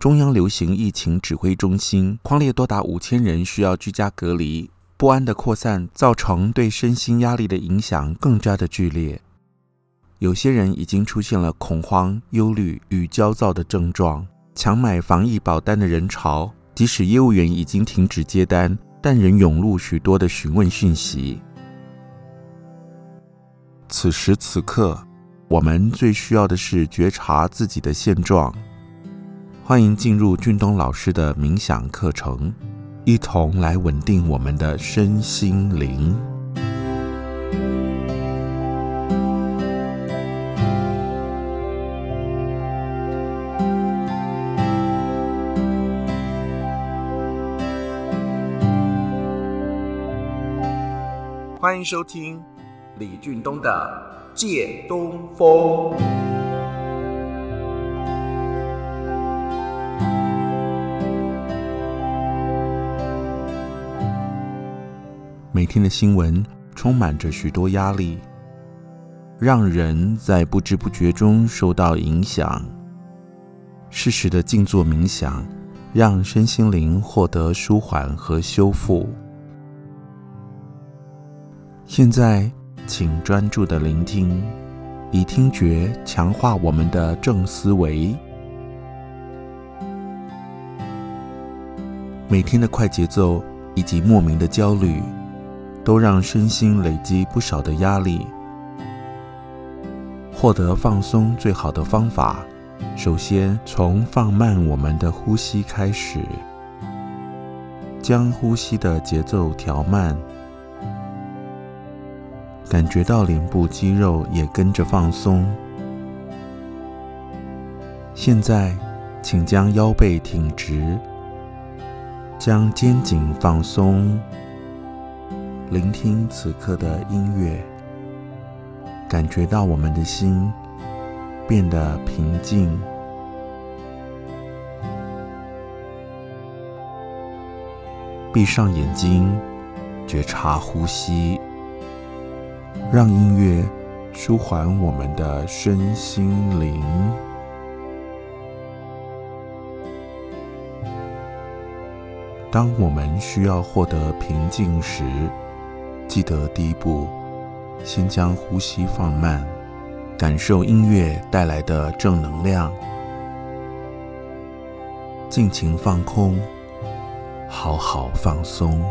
中央流行疫情指挥中心匡列多达五千人需要居家隔离，不安的扩散造成对身心压力的影响更加的剧烈。有些人已经出现了恐慌、忧虑与焦躁的症状。抢买防疫保单的人潮，即使业务员已经停止接单，但仍涌入许多的询问讯息。此时此刻，我们最需要的是觉察自己的现状。欢迎进入俊东老师的冥想课程，一同来稳定我们的身心灵。欢迎收听李俊东的《借东风》。每天的新闻充满着许多压力，让人在不知不觉中受到影响。适时的静坐冥想，让身心灵获得舒缓和修复。现在，请专注的聆听，以听觉强化我们的正思维。每天的快节奏以及莫名的焦虑，都让身心累积不少的压力。获得放松最好的方法，首先从放慢我们的呼吸开始，将呼吸的节奏调慢。感觉到脸部肌肉也跟着放松。现在，请将腰背挺直，将肩颈放松，聆听此刻的音乐，感觉到我们的心变得平静。闭上眼睛，觉察呼吸。让音乐舒缓我们的身心灵。当我们需要获得平静时，记得第一步，先将呼吸放慢，感受音乐带来的正能量，尽情放空，好好放松。